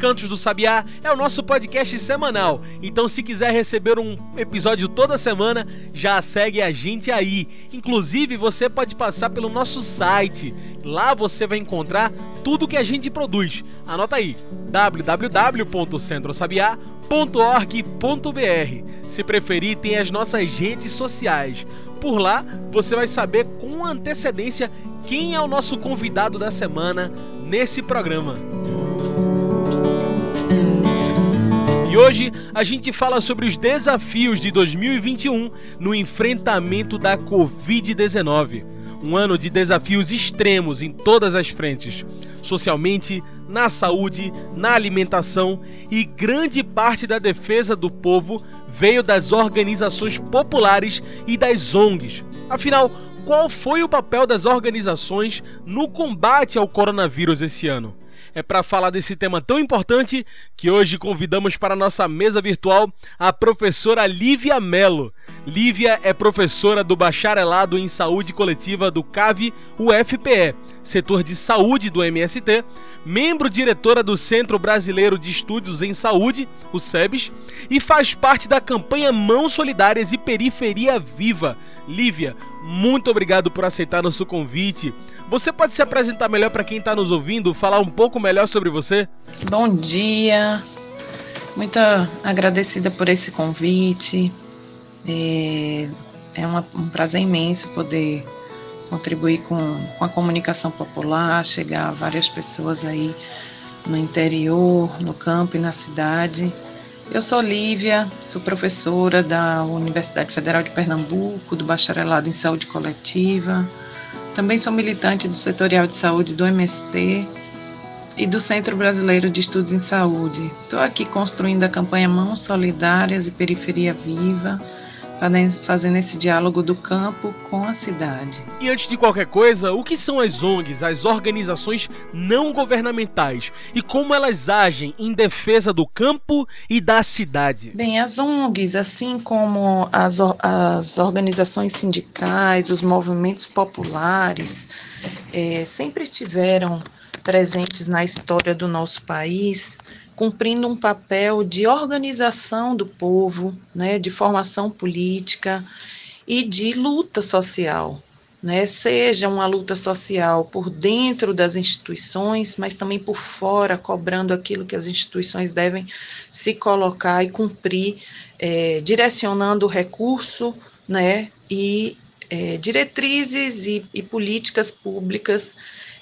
Cantos do Sabiá é o nosso podcast semanal. Então, se quiser receber um episódio toda semana, já segue a gente aí. Inclusive, você pode passar pelo nosso site. Lá você vai encontrar tudo que a gente produz. Anota aí: www.centrosabiá.org.br. Se preferir, tem as nossas redes sociais. Por lá, você vai saber com antecedência quem é o nosso convidado da semana nesse programa. E hoje a gente fala sobre os desafios de 2021 no enfrentamento da Covid-19. Um ano de desafios extremos em todas as frentes: socialmente, na saúde, na alimentação e grande parte da defesa do povo veio das organizações populares e das ONGs. Afinal, qual foi o papel das organizações no combate ao coronavírus esse ano? É para falar desse tema tão importante que hoje convidamos para a nossa mesa virtual a professora Lívia Mello. Lívia é professora do Bacharelado em Saúde Coletiva do CAV UFPE, setor de saúde do MST, membro diretora do Centro Brasileiro de Estudos em Saúde, o SEBS, e faz parte da campanha Mãos Solidárias e Periferia Viva. Lívia, muito obrigado por aceitar nosso convite. Você pode se apresentar melhor para quem está nos ouvindo, falar um pouco melhor sobre você? Bom dia, muito agradecida por esse convite. É, é um prazer imenso poder contribuir com a comunicação popular, chegar a várias pessoas aí no interior, no campo e na cidade. Eu sou Lívia, sou professora da Universidade Federal de Pernambuco, do Bacharelado em Saúde Coletiva. Também sou militante do Setorial de Saúde do MST e do Centro Brasileiro de Estudos em Saúde. Estou aqui construindo a campanha Mãos Solidárias e Periferia Viva fazendo esse diálogo do campo com a cidade. E antes de qualquer coisa, o que são as ONGs, as organizações não governamentais, e como elas agem em defesa do campo e da cidade? Bem, as ONGs, assim como as, as organizações sindicais, os movimentos populares, é, sempre tiveram presentes na história do nosso país cumprindo um papel de organização do povo, né, de formação política e de luta social, né, seja uma luta social por dentro das instituições, mas também por fora, cobrando aquilo que as instituições devem se colocar e cumprir, é, direcionando o recurso, né, e é, diretrizes e, e, políticas públicas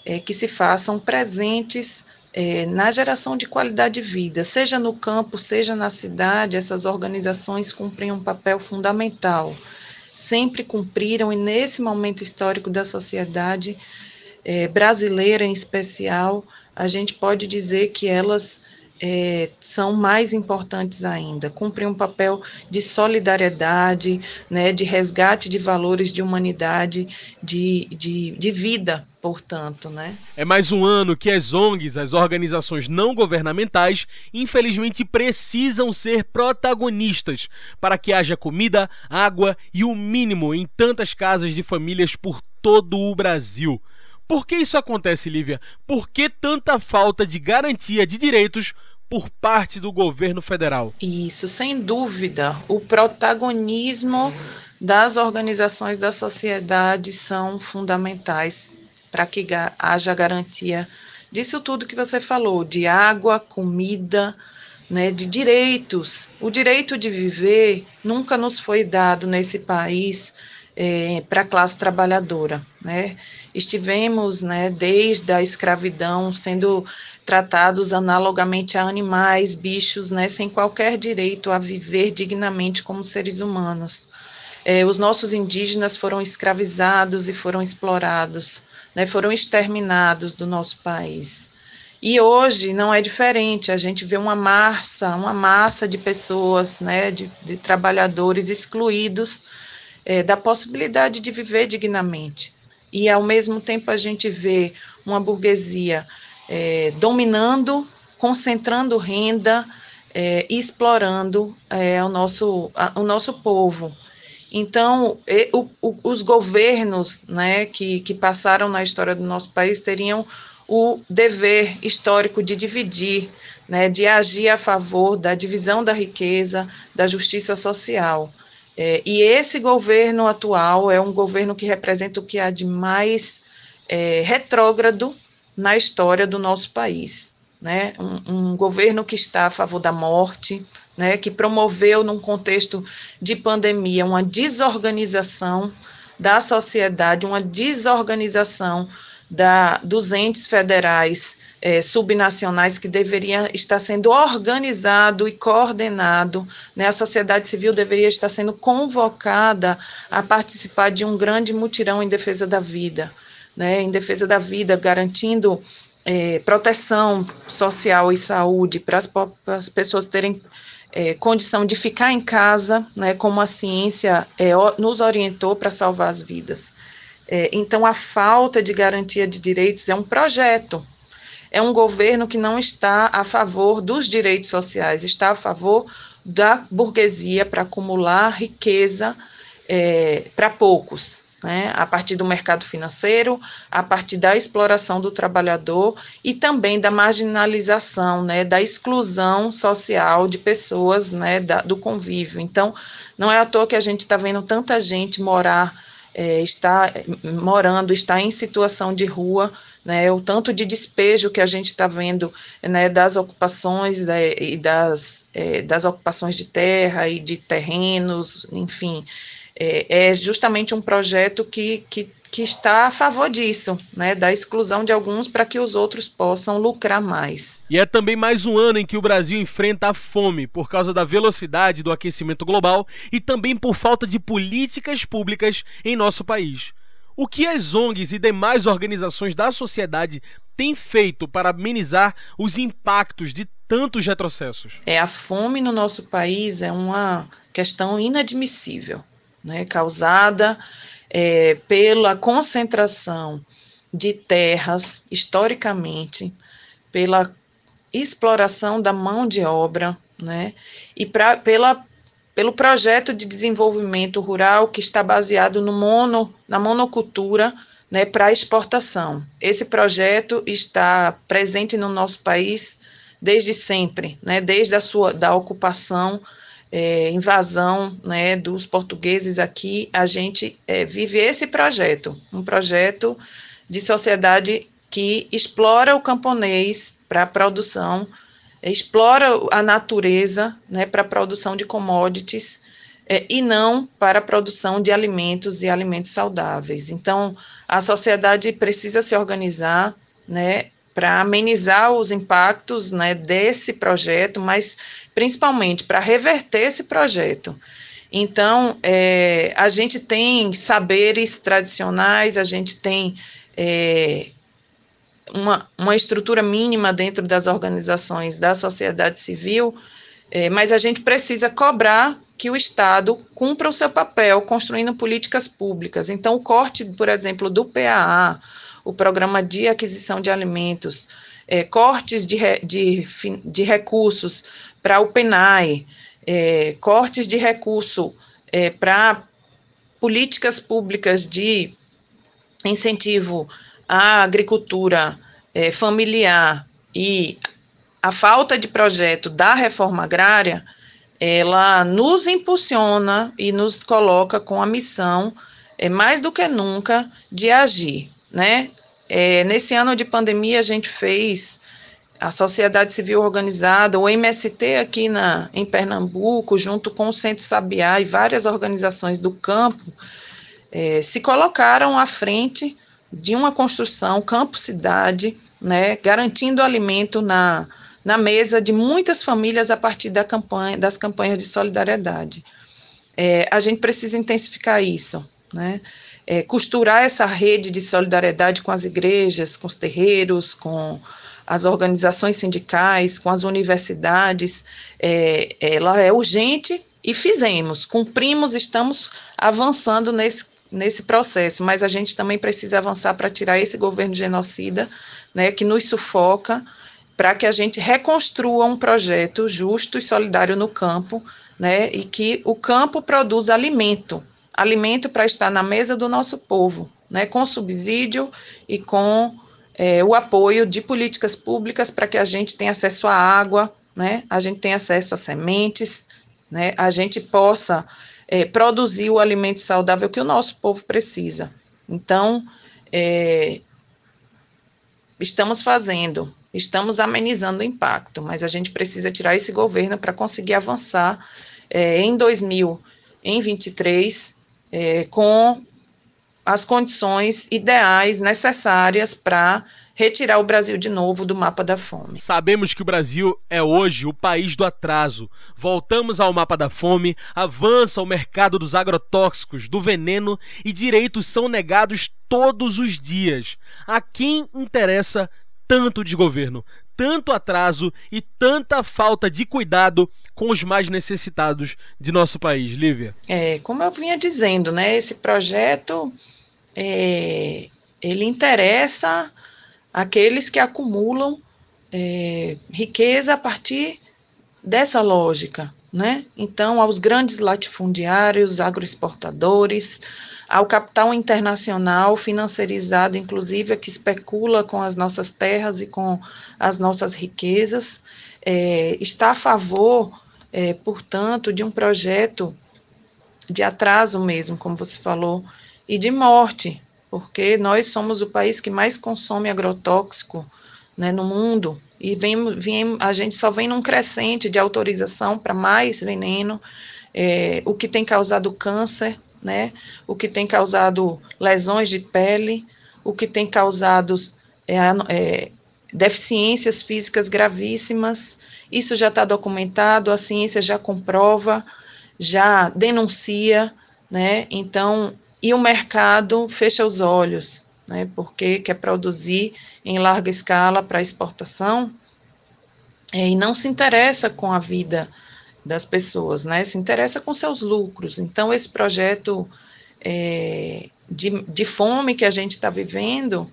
é, que se façam presentes é, na geração de qualidade de vida, seja no campo, seja na cidade, essas organizações cumprem um papel fundamental. Sempre cumpriram, e nesse momento histórico da sociedade é, brasileira em especial, a gente pode dizer que elas é, são mais importantes ainda, cumprem um papel de solidariedade, né, de resgate de valores de humanidade, de, de, de vida, portanto. Né? É mais um ano que as ONGs, as organizações não governamentais, infelizmente precisam ser protagonistas para que haja comida, água e o mínimo em tantas casas de famílias por todo o Brasil. Por que isso acontece, Lívia? Por que tanta falta de garantia de direitos por parte do governo federal? Isso, sem dúvida. O protagonismo das organizações da sociedade são fundamentais para que haja garantia disso tudo que você falou, de água, comida, né, de direitos. O direito de viver nunca nos foi dado nesse país é, para a classe trabalhadora, né? Estivemos, né, desde a escravidão sendo tratados analogamente a animais, bichos, né, sem qualquer direito a viver dignamente como seres humanos. É, os nossos indígenas foram escravizados e foram explorados, né, foram exterminados do nosso país. E hoje não é diferente, a gente vê uma massa, uma massa de pessoas, né, de, de trabalhadores excluídos é, da possibilidade de viver dignamente. E ao mesmo tempo a gente vê uma burguesia é, dominando, concentrando renda é, e explorando é, o, nosso, a, o nosso povo. Então, o, o, os governos né, que, que passaram na história do nosso país teriam o dever histórico de dividir, né, de agir a favor da divisão da riqueza, da justiça social. É, e esse governo atual é um governo que representa o que há de mais é, retrógrado na história do nosso país. Né? Um, um, governo que está a favor da morte, né? que promoveu, num contexto de pandemia, uma desorganização da sociedade, uma desorganização da, dos entes federais é, subnacionais que deveria estar sendo organizado e coordenado, né, a sociedade civil deveria estar sendo convocada a participar de um grande mutirão em defesa da vida, né, em defesa da vida, garantindo é, proteção social e saúde para as pessoas terem é, condição de ficar em casa, né, como a ciência é, nos orientou para salvar as vidas. É, então, a falta de garantia de direitos é um projeto, é um governo que não está a favor dos direitos sociais, está a favor da burguesia para acumular riqueza é, para poucos, né, a partir do mercado financeiro, a partir da exploração do trabalhador e também da marginalização, né, da exclusão social de pessoas né, da, do convívio. Então, não é à toa que a gente está vendo tanta gente morar é, está morando, está em situação de rua, né, o tanto de despejo que a gente está vendo né, das ocupações né, e das, é, das ocupações de terra e de terrenos, enfim, é, é justamente um projeto que, que que está a favor disso, né, da exclusão de alguns para que os outros possam lucrar mais. E é também mais um ano em que o Brasil enfrenta a fome por causa da velocidade do aquecimento global e também por falta de políticas públicas em nosso país. O que as ONGs e demais organizações da sociedade têm feito para amenizar os impactos de tantos retrocessos? É a fome no nosso país é uma questão inadmissível, né, causada é, pela concentração de terras, historicamente, pela exploração da mão de obra, né, e pra, pela, pelo projeto de desenvolvimento rural que está baseado no mono, na monocultura, né, para exportação. Esse projeto está presente no nosso país desde sempre, né, desde a sua da ocupação é, invasão né, dos portugueses aqui, a gente é, vive esse projeto, um projeto de sociedade que explora o camponês para a produção, explora a natureza né, para a produção de commodities é, e não para a produção de alimentos e alimentos saudáveis. Então, a sociedade precisa se organizar, né, para amenizar os impactos né, desse projeto, mas principalmente para reverter esse projeto. Então, é, a gente tem saberes tradicionais, a gente tem é, uma, uma estrutura mínima dentro das organizações da sociedade civil, é, mas a gente precisa cobrar que o Estado cumpra o seu papel construindo políticas públicas. Então, o corte, por exemplo, do PAA, o programa de aquisição de alimentos, é, cortes de, de, de recursos para o PENAI, é, cortes de recurso é, para políticas públicas de incentivo à agricultura é, familiar e a falta de projeto da reforma agrária, ela nos impulsiona e nos coloca com a missão, é, mais do que nunca, de agir né? É, nesse ano de pandemia, a gente fez a sociedade civil organizada, o MST aqui na, em Pernambuco, junto com o Centro Sabiá e várias organizações do campo, é, se colocaram à frente de uma construção campo-cidade, né, garantindo alimento na, na mesa de muitas famílias a partir da campanha, das campanhas de solidariedade. É, a gente precisa intensificar isso, né? É, costurar essa rede de solidariedade com as igrejas, com os terreiros, com as organizações sindicais, com as universidades, é, ela é urgente e fizemos, cumprimos, estamos avançando nesse, nesse processo, mas a gente também precisa avançar para tirar esse governo genocida, né, que nos sufoca, para que a gente reconstrua um projeto justo e solidário no campo, né, e que o campo produza alimento, alimento para estar na mesa do nosso povo, né, com subsídio e com é, o apoio de políticas públicas para que a gente tenha acesso à água, né, a gente tenha acesso a sementes, né, a gente possa é, produzir o alimento saudável que o nosso povo precisa. Então, é, estamos fazendo, estamos amenizando o impacto, mas a gente precisa tirar esse governo para conseguir avançar é, em 2023 é, com as condições ideais necessárias para retirar o Brasil de novo do mapa da fome. Sabemos que o Brasil é hoje o país do atraso. Voltamos ao mapa da fome, avança o mercado dos agrotóxicos, do veneno e direitos são negados todos os dias. A quem interessa tanto desgoverno, tanto atraso e tanta falta de cuidado com os mais necessitados de nosso país, Lívia? É, como eu vinha dizendo, né, esse projeto é, ele interessa aqueles que acumulam é, riqueza a partir dessa lógica, né? Então, aos grandes latifundiários, agroexportadores, ao capital internacional financiarizado, inclusive, que especula com as nossas terras e com as nossas riquezas, é, está a favor, é, portanto, de um projeto de atraso mesmo, como você falou, e de morte, porque nós somos o país que mais consome agrotóxico né, no mundo, e vem, vem, a gente só vem num crescente de autorização para mais veneno, é, o que tem causado câncer, né, o que tem causado lesões de pele, o que tem causado é, é, deficiências físicas gravíssimas. Isso já está documentado, a ciência já comprova, já denuncia, né? Então, e o mercado fecha os olhos, né, porque quer produzir em larga escala para exportação é, e não se interessa com a vida das pessoas, né, se interessa com seus lucros. Então, esse projeto é, de, de fome que a gente está vivendo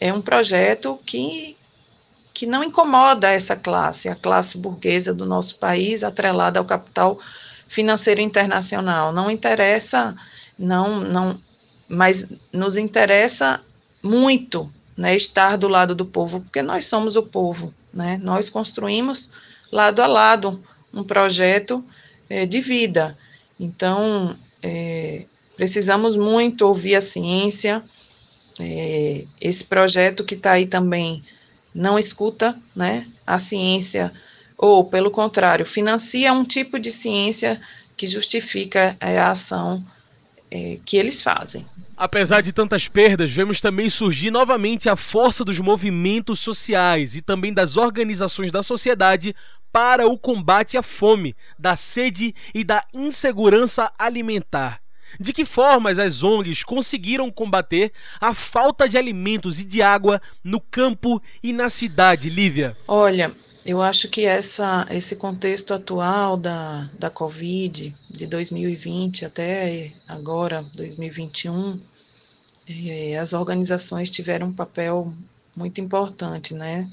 é um projeto que, que não incomoda essa classe, a classe burguesa do nosso país, atrelada ao capital financeiro internacional. Não interessa não, não, mas nos interessa muito, né, estar do lado do povo, porque nós somos o povo, né? Nós construímos lado a lado um projeto é, de vida. Então, é, precisamos muito ouvir a ciência. É, esse projeto que está aí também não escuta, né? A ciência, ou pelo contrário, financia um tipo de ciência que justifica é, a ação é, que eles fazem. Apesar de tantas perdas, vemos também surgir novamente a força dos movimentos sociais e também das organizações da sociedade para o combate à fome, da sede e da insegurança alimentar. De que formas as ONGs conseguiram combater a falta de alimentos e de água no campo e na cidade, Lívia? Olha, eu acho que essa, esse contexto atual da, da Covid, de 2020 até agora, 2021, é, as organizações tiveram um papel muito importante, né?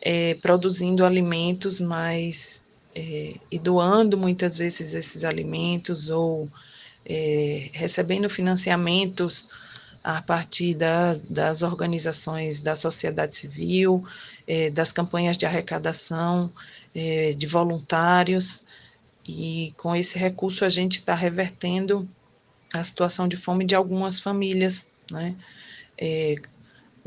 É, produzindo alimentos mais é, e doando muitas vezes esses alimentos ou é, recebendo financiamentos a partir da, das organizações da sociedade civil, é, das campanhas de arrecadação, é, de voluntários, e com esse recurso a gente está revertendo a situação de fome de algumas famílias, né?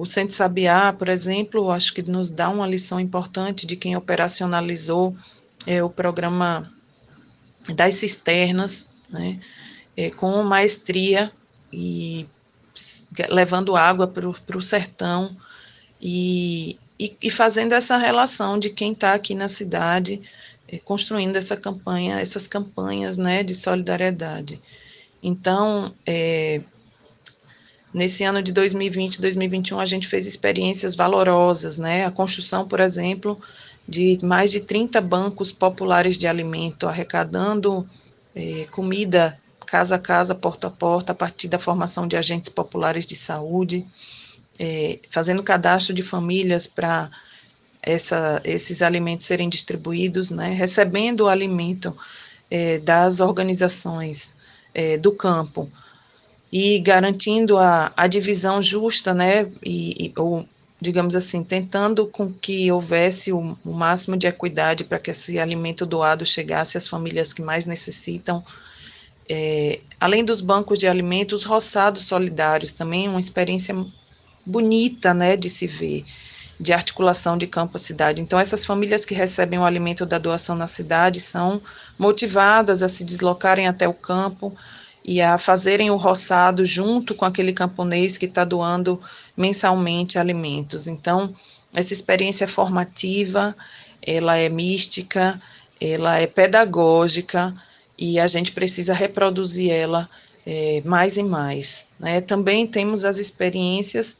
É, o Centro Sabiá, por exemplo, acho que nos dá uma lição importante de quem operacionalizou é, o programa das cisternas, né? É, com maestria e levando água para o sertão e, e, e, fazendo essa relação de quem está aqui na cidade, eh, construindo essa campanha, essas campanhas né, de solidariedade. Então, é, Nesse ano de 2020 e 2021, a gente fez experiências valorosas, né? A construção, por exemplo, de mais de 30 bancos populares de alimento, arrecadando eh, comida casa a casa, porta a porta, a partir da formação de agentes populares de saúde, eh, fazendo cadastro de famílias para esses alimentos serem distribuídos, né? Recebendo o alimento eh, das organizações do campo e garantindo a, a divisão justa, né, e, e, ou, digamos assim, tentando com que houvesse o, o máximo de equidade para que esse alimento doado chegasse às famílias que mais necessitam. É, além dos bancos de alimentos, roçados solidários, também uma experiência bonita, né, de se ver, de articulação de campo à cidade. Então, essas famílias que recebem o alimento da doação na cidade são motivadas a se deslocarem até o campo, e a fazerem o roçado junto com aquele camponês que está doando mensalmente alimentos. Então, essa experiência formativa, ela é mística, ela é pedagógica e a gente precisa reproduzir ela é, mais e mais. Né? Também temos as experiências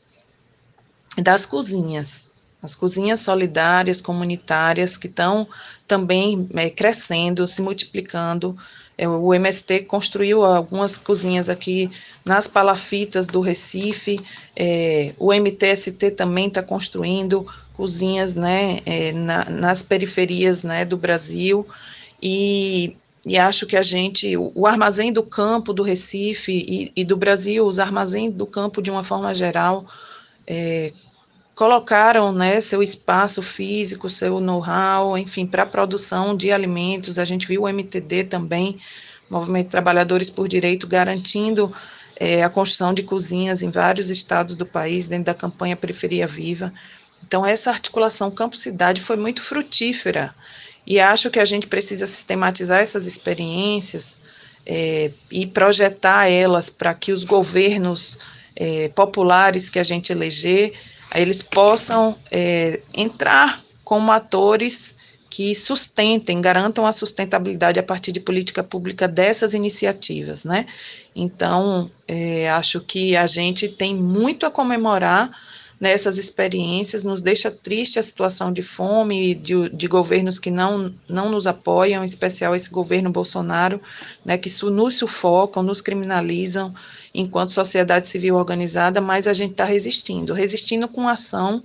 das cozinhas, as cozinhas solidárias, comunitárias, que estão também é, crescendo, se multiplicando o MST construiu algumas cozinhas aqui nas palafitas do Recife, é, o MTST também está construindo cozinhas né, é, na, nas periferias né, do Brasil, e, e acho que a gente, o, o armazém do campo do Recife e, e, do Brasil, os armazéns do campo de uma forma geral, é, colocaram né, seu espaço físico, seu know-how, enfim, para a produção de alimentos. A gente viu o MTD também, Movimento Trabalhadores por Direito, garantindo é, a construção de cozinhas em vários estados do país, dentro da campanha Periferia Viva. Então, essa articulação campo-cidade foi muito frutífera. E acho que a gente precisa sistematizar essas experiências é, e projetar elas para que os governos é, populares que a gente eleger eles possam é, entrar como atores que sustentem, garantam a sustentabilidade a partir de política pública dessas iniciativas, né? Então, é, acho que a gente tem muito a comemorar nessas experiências, nos deixa triste a situação de fome de, de governos que não, não nos apoiam, em especial esse governo Bolsonaro, né, que nos sufocam, nos criminalizam enquanto sociedade civil organizada, mas a gente está resistindo, resistindo com ação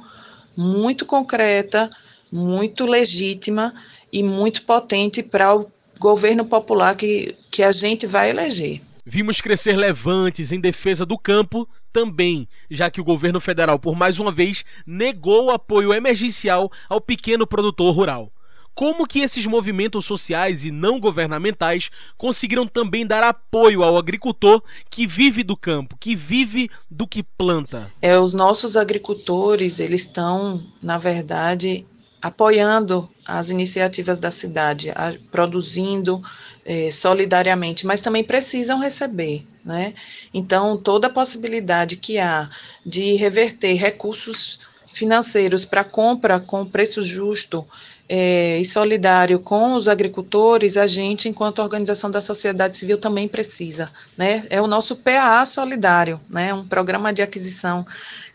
muito concreta, muito legítima e muito potente para o governo popular que, que a gente vai eleger. Vimos crescer levantes em defesa do campo também, já que o governo federal, por mais uma vez, negou o apoio emergencial ao pequeno produtor rural. Como que esses movimentos sociais e não governamentais conseguiram também dar apoio ao agricultor que vive do campo, que vive do que planta? É, os nossos agricultores, eles estão, na verdade, apoiando as iniciativas da cidade, a, produzindo é, solidariamente, mas também precisam receber, né? Então, toda a possibilidade que há de reverter recursos financeiros para compra com preço justo é, e solidário com os agricultores, a gente, enquanto organização da sociedade civil, também precisa. Né? É o nosso PAA solidário, né? um programa de aquisição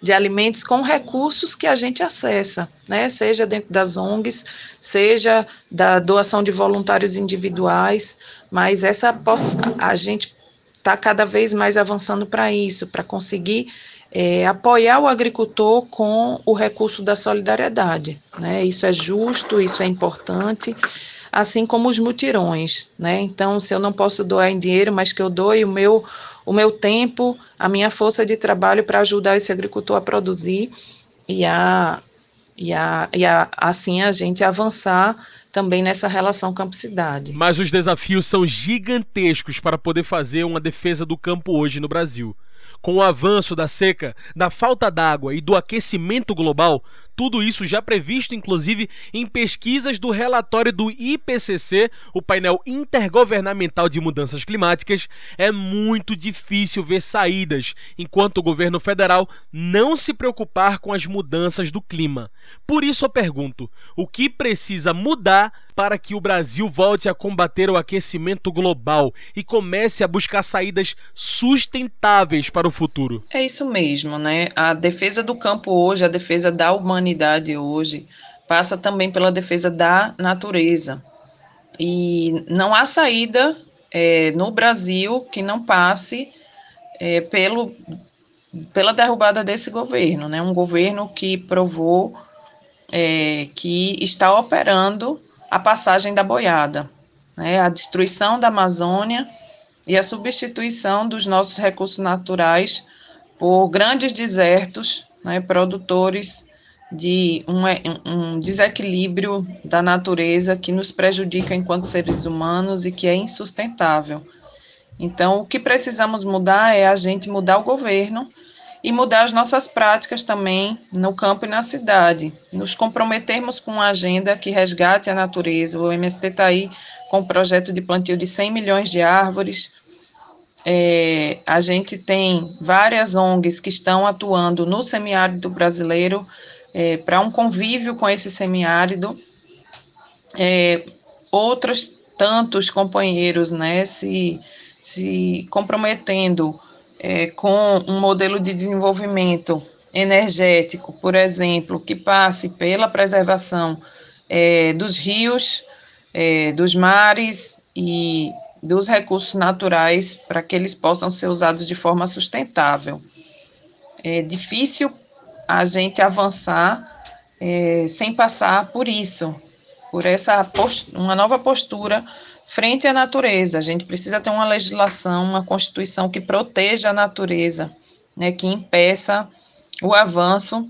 de alimentos com recursos que a gente acessa, né? seja dentro das ONGs, seja da doação de voluntários individuais, mas essa a gente está cada vez mais avançando para isso, para conseguir é, apoiar o agricultor com o recurso da solidariedade. Né? Isso é justo, isso é importante, assim como os mutirões. Né? Então, se eu não posso doar em dinheiro, mas que eu doe o meu, o meu tempo, a minha força de trabalho para ajudar esse agricultor a produzir e, a, e, a, e a, assim a gente avançar também nessa relação campo-cidade. Mas os desafios são gigantescos para poder fazer uma defesa do campo hoje no Brasil. Com o avanço da seca, da falta d'água e do aquecimento global, Tudo isso já previsto, inclusive, em pesquisas do relatório do IPCC, o painel intergovernamental de mudanças climáticas, é muito difícil ver saídas enquanto o governo federal não se preocupar com as mudanças do clima. Por isso eu pergunto: o que precisa mudar para que o Brasil volte a combater o aquecimento global e comece a buscar saídas sustentáveis para o futuro? É isso mesmo, né? A defesa do campo hoje, a defesa da humanidade hoje, passa também pela defesa da natureza. E não há saída é, no Brasil que não passe é, pelo, pela derrubada desse governo, né? Um governo que provou é, que está operando a passagem da boiada, né? A destruição da Amazônia e a substituição dos nossos recursos naturais por grandes desertos, né? Produtores de um, um, desequilíbrio da natureza que nos prejudica enquanto seres humanos e que é insustentável. Então, o que precisamos mudar é a gente mudar o governo e mudar as nossas práticas também no campo e na cidade. Nos comprometermos com uma agenda que resgate a natureza. O MST está aí com o projeto de plantio de 100 milhões de árvores. É, a gente tem várias ONGs que estão atuando no semiárido brasileiro é, para um convívio com esse semiárido. É, outros tantos companheiros né, se, se comprometendo é, com um modelo de desenvolvimento energético, por exemplo, que passe pela preservação é, dos rios, é, dos mares e dos recursos naturais para que eles possam ser usados de forma sustentável. É difícil a gente avançar é, sem passar por isso, por essa uma nova postura frente à natureza. A gente precisa ter uma legislação, uma constituição que proteja a natureza, né, que impeça o avanço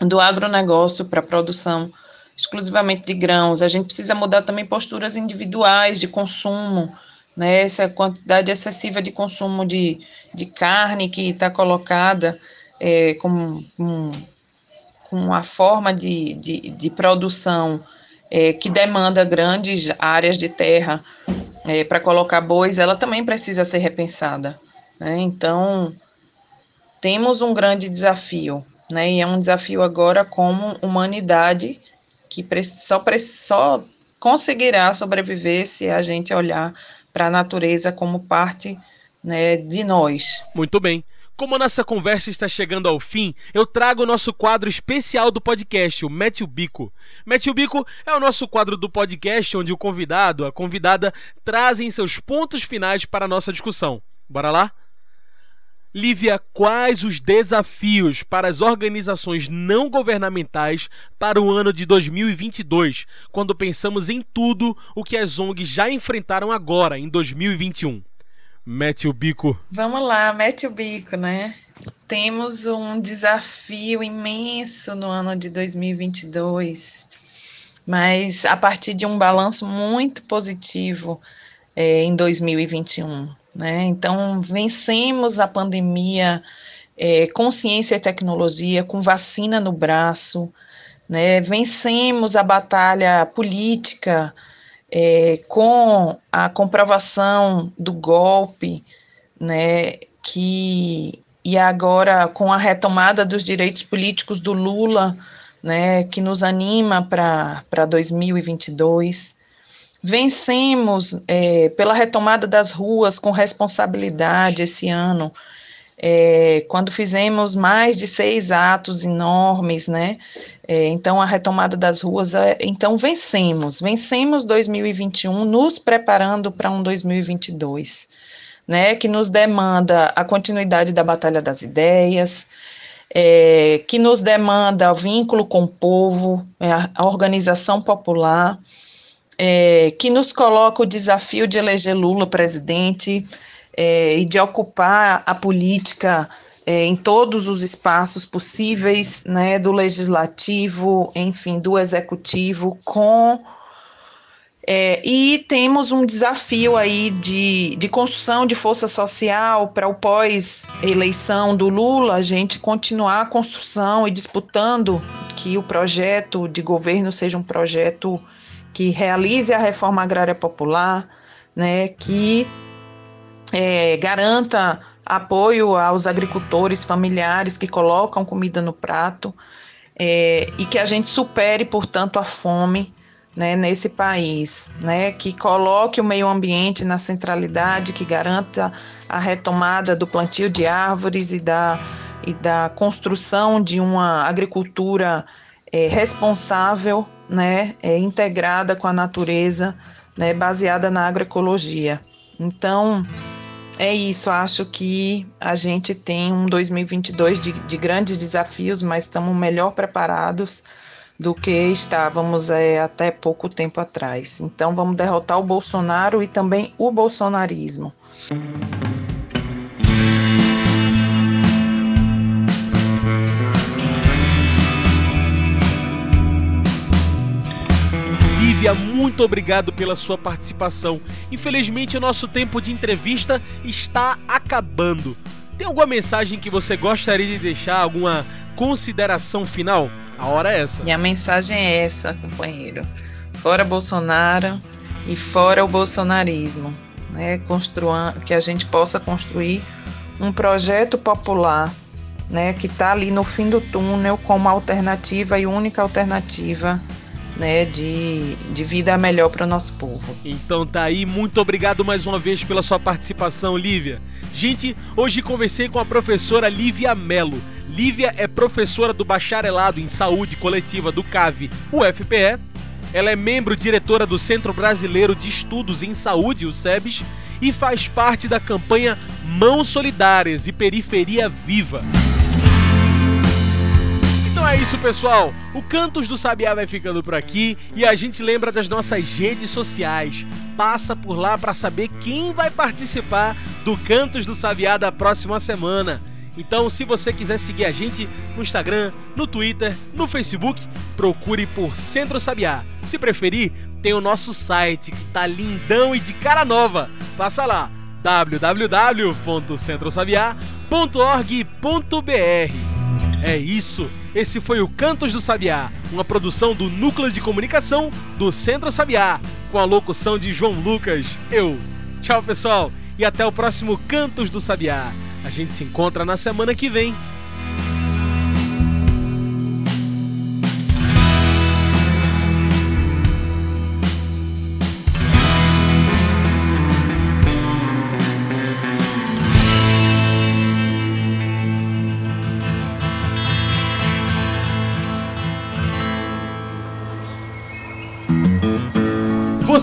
do agronegócio para a produção exclusivamente de grãos. A gente precisa mudar também posturas individuais de consumo, né, essa quantidade excessiva de consumo de, de carne que está colocada é, com, com, com a forma de, de, de produção é, que demanda grandes áreas de terra é, para colocar bois, ela também precisa ser repensada. Né? Então, temos um grande desafio, né? e é um desafio agora como humanidade que só, só conseguirá sobreviver se a gente olhar para a natureza como parte né, de nós. Muito bem. Como a nossa conversa está chegando ao fim, eu trago o nosso quadro especial do podcast, o Mete o Bico. Mete o Bico é o nosso quadro do podcast onde o convidado, a convidada, trazem seus pontos finais para a nossa discussão. Bora lá? Lívia, quais os desafios para as organizações não governamentais para o ano de 2022, quando pensamos em tudo o que as ONGs já enfrentaram agora, em 2021? Mete o bico. Vamos lá, mete o bico, né? Temos um desafio imenso no ano de 2022, mas a partir de um balanço muito positivo é, em 2021, né? Então, vencemos a pandemia é, com ciência e tecnologia, com vacina no braço, né? Vencemos a batalha política é, com a comprovação do golpe, né, que e agora com a retomada dos direitos políticos do Lula, né, que nos anima para 2022. Vencemos é, pela retomada das ruas com responsabilidade esse ano, é, quando fizemos mais de seis atos enormes, né? É, então, a retomada das ruas, é, então vencemos, vencemos 2021, nos preparando para um 2022, né? Que nos demanda a continuidade da Batalha das Ideias, é, que nos demanda o vínculo com o povo, é, a organização popular, é, que nos coloca o desafio de eleger Lula presidente, é, e de ocupar a política é, em todos os espaços possíveis, né, do legislativo, enfim, do executivo, com É, e temos um desafio aí de, de construção de força social para o pós-eleição do Lula, a gente continuar a construção e disputando que o projeto de governo seja um projeto que realize a reforma agrária popular, né, que é, garanta apoio aos agricultores familiares que colocam comida no prato é, e que a gente supere, portanto, a fome né, nesse país, né, que coloque o meio ambiente na centralidade, que garanta a retomada do plantio de árvores e da, e da construção de uma agricultura é, responsável, né, é, integrada com a natureza, né, baseada na agroecologia. Então, é isso, acho que a gente tem um 2022 de, de grandes desafios, mas estamos melhor preparados do que estávamos é, até pouco tempo atrás. Então vamos derrotar o Bolsonaro e também o bolsonarismo. Lívia, muito obrigado pela sua participação. Infelizmente, o nosso tempo de entrevista está acabando. Tem alguma mensagem que você gostaria de deixar? Alguma consideração final? A hora é essa. E a mensagem é essa, companheiro. Fora Bolsonaro e fora o bolsonarismo. Né? Que a gente possa construir um projeto popular né, que está ali no fim do túnel como alternativa e única alternativa né, de, de vida melhor para o nosso povo. Então tá aí, muito obrigado mais uma vez pela sua participação, Lívia. Gente, hoje conversei com a professora Lívia Melo Lívia é professora do Bacharelado em Saúde Coletiva do CAV, UFPE. Ela é membro diretora do Centro Brasileiro de Estudos em Saúde, o SEBS, e faz parte da campanha Mãos Solidárias e Periferia Viva. Então é isso, pessoal. O Cantos do Sabiá vai ficando por aqui e a gente lembra das nossas redes sociais. Passa por lá para saber quem vai participar do Cantos do Sabiá da próxima semana. Então, se você quiser seguir a gente no Instagram, no Twitter, no Facebook, procure por Centro Sabiá. Se preferir, tem o nosso site que tá lindão e de cara nova. Passa lá www.centrosabiá.org.br. É isso. Esse foi o Cantos do Sabiá, uma produção do Núcleo de Comunicação do Centro Sabiá, com a locução de João Lucas. Eu. Tchau, pessoal, e até o próximo Cantos do Sabiá. A gente se encontra na semana que vem.